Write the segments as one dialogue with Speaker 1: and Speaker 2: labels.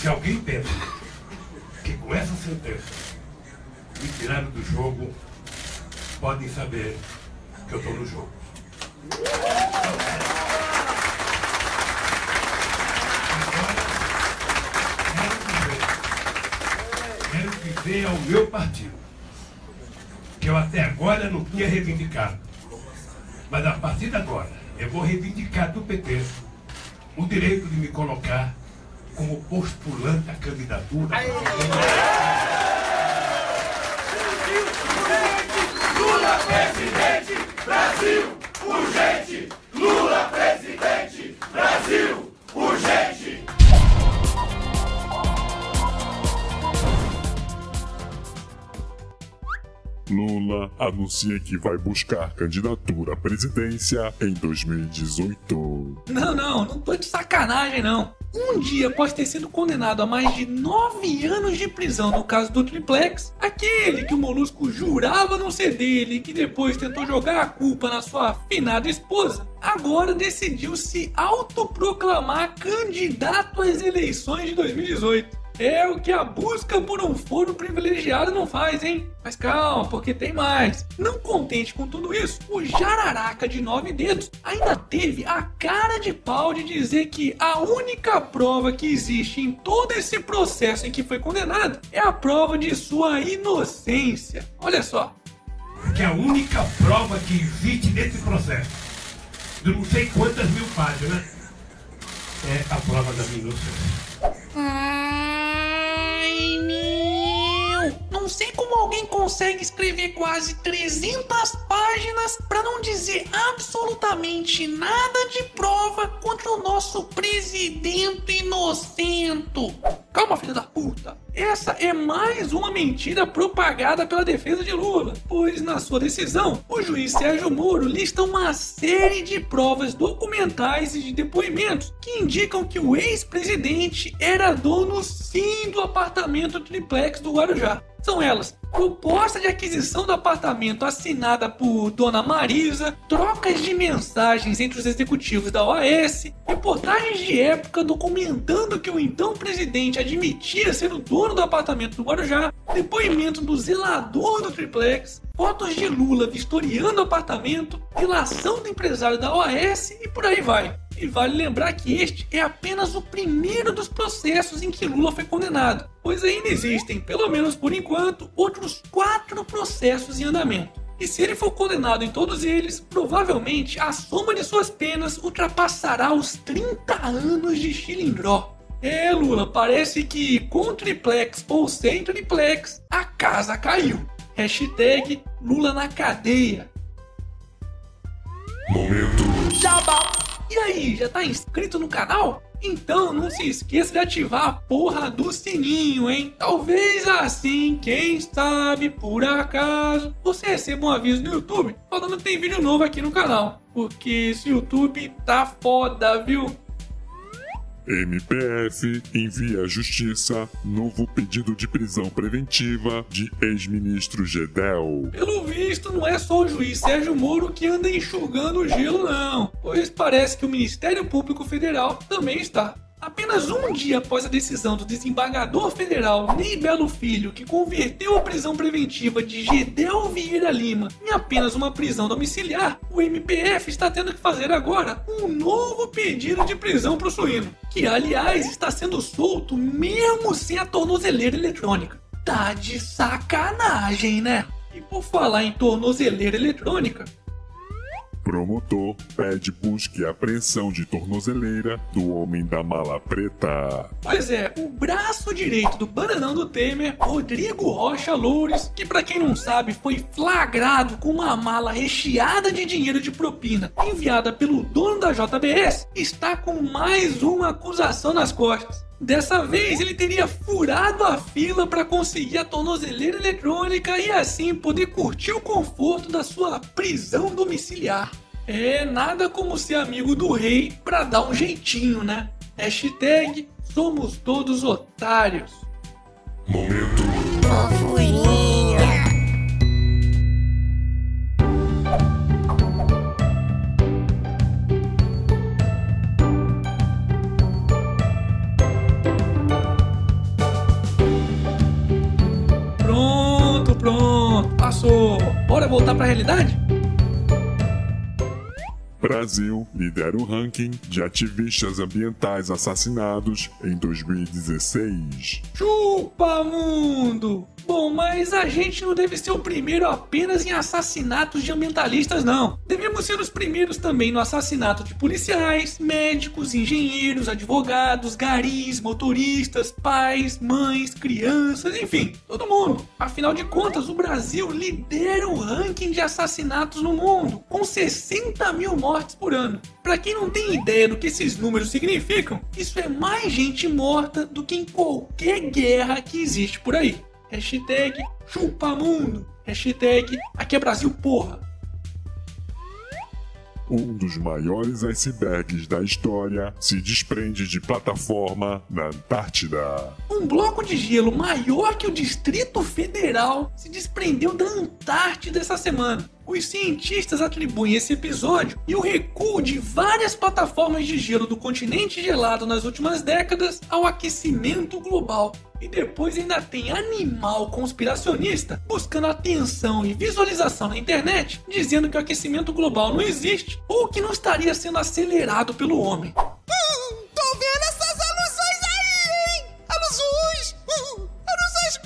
Speaker 1: Se alguém pensa que com essa sentença me tiraram do jogo, podem saber que eu estou no jogo. Quero viver ao meu partido, que eu até agora não tinha reivindicado. Mas a partir de agora, eu vou reivindicar do PT o direito de me colocar como postulante à candidatura.
Speaker 2: Lula presidente, Brasil, urgente! Lula
Speaker 3: anuncia que vai buscar candidatura à presidência em 2018.
Speaker 4: Não, não, não tô de sacanagem não. Um dia após ter sido condenado a mais de nove anos de prisão no caso do Triplex, aquele que o Molusco jurava não ser dele e que depois tentou jogar a culpa na sua afinada esposa, agora decidiu se autoproclamar candidato às eleições de 2018. É o que a busca por um foro privilegiado não faz, hein? Mas calma, porque tem mais. Não contente com tudo isso, o jararaca de nove dedos ainda teve a cara de pau de dizer que a única prova que existe em todo esse processo em que foi condenado é a prova de sua inocência. Olha só.
Speaker 1: Que a única prova que existe nesse processo, de não sei quantas mil páginas, é a prova da minha inocência.
Speaker 4: Não sei como alguém consegue escrever quase 300 páginas para não dizer absolutamente nada de prova contra o nosso presidente inocento. Calma, filha da puta. Essa é mais uma mentira propagada pela defesa de Lula, pois na sua decisão, o juiz Sérgio Moro lista uma série de provas documentais e de depoimentos que indicam que o ex-presidente era dono sim do apartamento triplex do Guarujá. São elas: proposta de aquisição do apartamento assinada por Dona Marisa, trocas de mensagens entre os executivos da OAS, reportagens de época documentando que o então presidente admitia ser o dono do apartamento do Guarujá, depoimento do zelador do triplex, fotos de Lula vistoriando o apartamento, relação do empresário da OAS e por aí vai. E vale lembrar que este é apenas o primeiro dos processos em que Lula foi condenado, pois ainda existem, pelo menos por enquanto, outros quatro processos em andamento. E se ele for condenado em todos eles, provavelmente a soma de suas penas ultrapassará os 30 anos de chilindró. É, Lula, parece que com triplex ou sem triplex, a casa caiu. Hashtag Lula na cadeia. E aí, já tá inscrito no canal? Então não se esqueça de ativar a porra do sininho, hein? Talvez assim, quem sabe, por acaso, você receba um aviso no YouTube falando que tem vídeo novo aqui no canal. Porque esse YouTube tá foda, viu?
Speaker 3: MPF envia à Justiça novo pedido de prisão preventiva de ex-ministro Gedel.
Speaker 4: Pelo visto, não é só o juiz Sérgio Moro que anda enxugando o gelo, não. Pois parece que o Ministério Público Federal também está. Apenas um dia após a decisão do desembargador federal Ney Belo Filho, que converteu a prisão preventiva de Gedel Vieira Lima em apenas uma prisão domiciliar, o MPF está tendo que fazer agora um novo pedido de prisão para o suíno, que aliás está sendo solto mesmo sem a tornozeleira eletrônica. Tá de sacanagem, né? E por falar em tornozeleira eletrônica,
Speaker 3: Promotor pede busca e apreensão de tornozeleira do homem da mala preta.
Speaker 4: Pois é, o braço direito do bananão do Temer, Rodrigo Rocha Loures, que pra quem não sabe foi flagrado com uma mala recheada de dinheiro de propina enviada pelo dono da JBS, está com mais uma acusação nas costas. Dessa vez ele teria furado a fila para conseguir a tornozeleira eletrônica e assim poder curtir o conforto da sua prisão domiciliar. É nada como ser amigo do rei para dar um jeitinho, né? Hashtag somos todos otários.
Speaker 3: Momento.
Speaker 4: Fofurinha. Pronto, pronto. Passou. Bora voltar para a realidade?
Speaker 3: Brasil lidera o ranking de ativistas ambientais assassinados em 2016.
Speaker 4: Chupa mundo! Mas a gente não deve ser o primeiro apenas em assassinatos de ambientalistas, não. Devemos ser os primeiros também no assassinato de policiais, médicos, engenheiros, advogados, garis, motoristas, pais, mães, crianças, enfim, todo mundo. Afinal de contas, o Brasil lidera o ranking de assassinatos no mundo, com 60 mil mortes por ano. Para quem não tem ideia do que esses números significam, isso é mais gente morta do que em qualquer guerra que existe por aí. Hashtag chupamundo. Hashtag aqui é Brasil porra.
Speaker 3: Um dos maiores icebergs da história se desprende de plataforma na Antártida.
Speaker 4: Um bloco de gelo maior que o Distrito Federal se desprendeu da Antártida essa semana. Os cientistas atribuem esse episódio e o recuo de várias plataformas de gelo do continente gelado nas últimas décadas ao aquecimento global. E depois ainda tem animal conspiracionista buscando atenção e visualização na internet, dizendo que o aquecimento global não existe ou que não estaria sendo acelerado pelo homem.
Speaker 5: Hum, tô vendo essas alusões aí, hein? Alusões! Hum, alusões!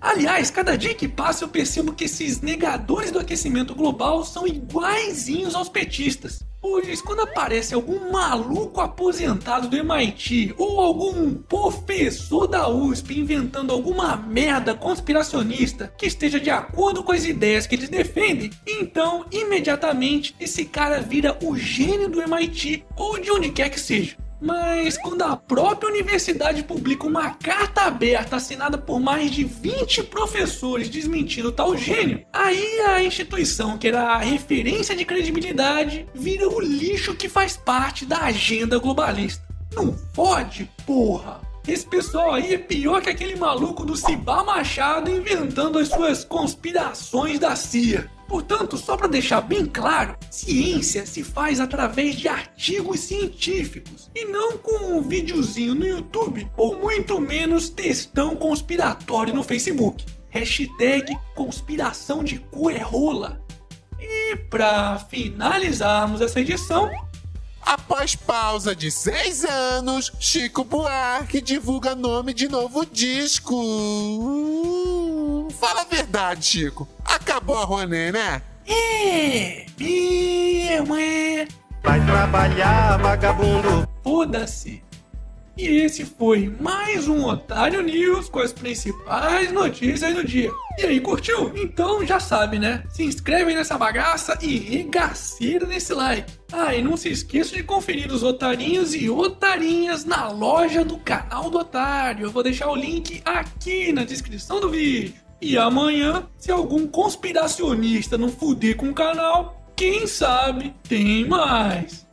Speaker 4: Aliás, cada dia que passa eu percebo que esses negadores do aquecimento global são iguaizinhos aos petistas. Pois quando aparece algum maluco aposentado do MIT ou algum professor da USP inventando alguma merda conspiracionista que esteja de acordo com as ideias que eles defendem, então imediatamente esse cara vira o gênio do MIT ou de onde quer que seja. Mas quando a própria universidade publica uma carta aberta assinada por mais de 20 professores desmentindo tal gênio, aí a instituição, que era a referência de credibilidade, vira o lixo que faz parte da agenda globalista. Não pode, porra! Esse pessoal aí é pior que aquele maluco do Cibá Machado inventando as suas conspirações da CIA. Portanto, só para deixar bem claro, ciência se faz através de artigos científicos e não com um videozinho no YouTube ou muito menos textão conspiratório no Facebook. Hashtag conspiração de cu é rola. E para finalizarmos essa edição,
Speaker 5: Após pausa de seis anos, Chico Buarque divulga nome de novo disco. Fala a verdade, Chico. Acabou a Rouanet, né?
Speaker 4: é, mesmo é,
Speaker 2: Vai trabalhar, vagabundo.
Speaker 4: foda-se. E esse foi mais um Otário News com as principais notícias do dia. E aí, curtiu? Então já sabe, né? Se inscreve nessa bagaça e regaceira nesse like. Ah, e não se esqueça de conferir os otarinhos e otarinhas na loja do canal do Otário. Eu vou deixar o link aqui na descrição do vídeo. E amanhã, se algum conspiracionista não fuder com o canal, quem sabe tem mais.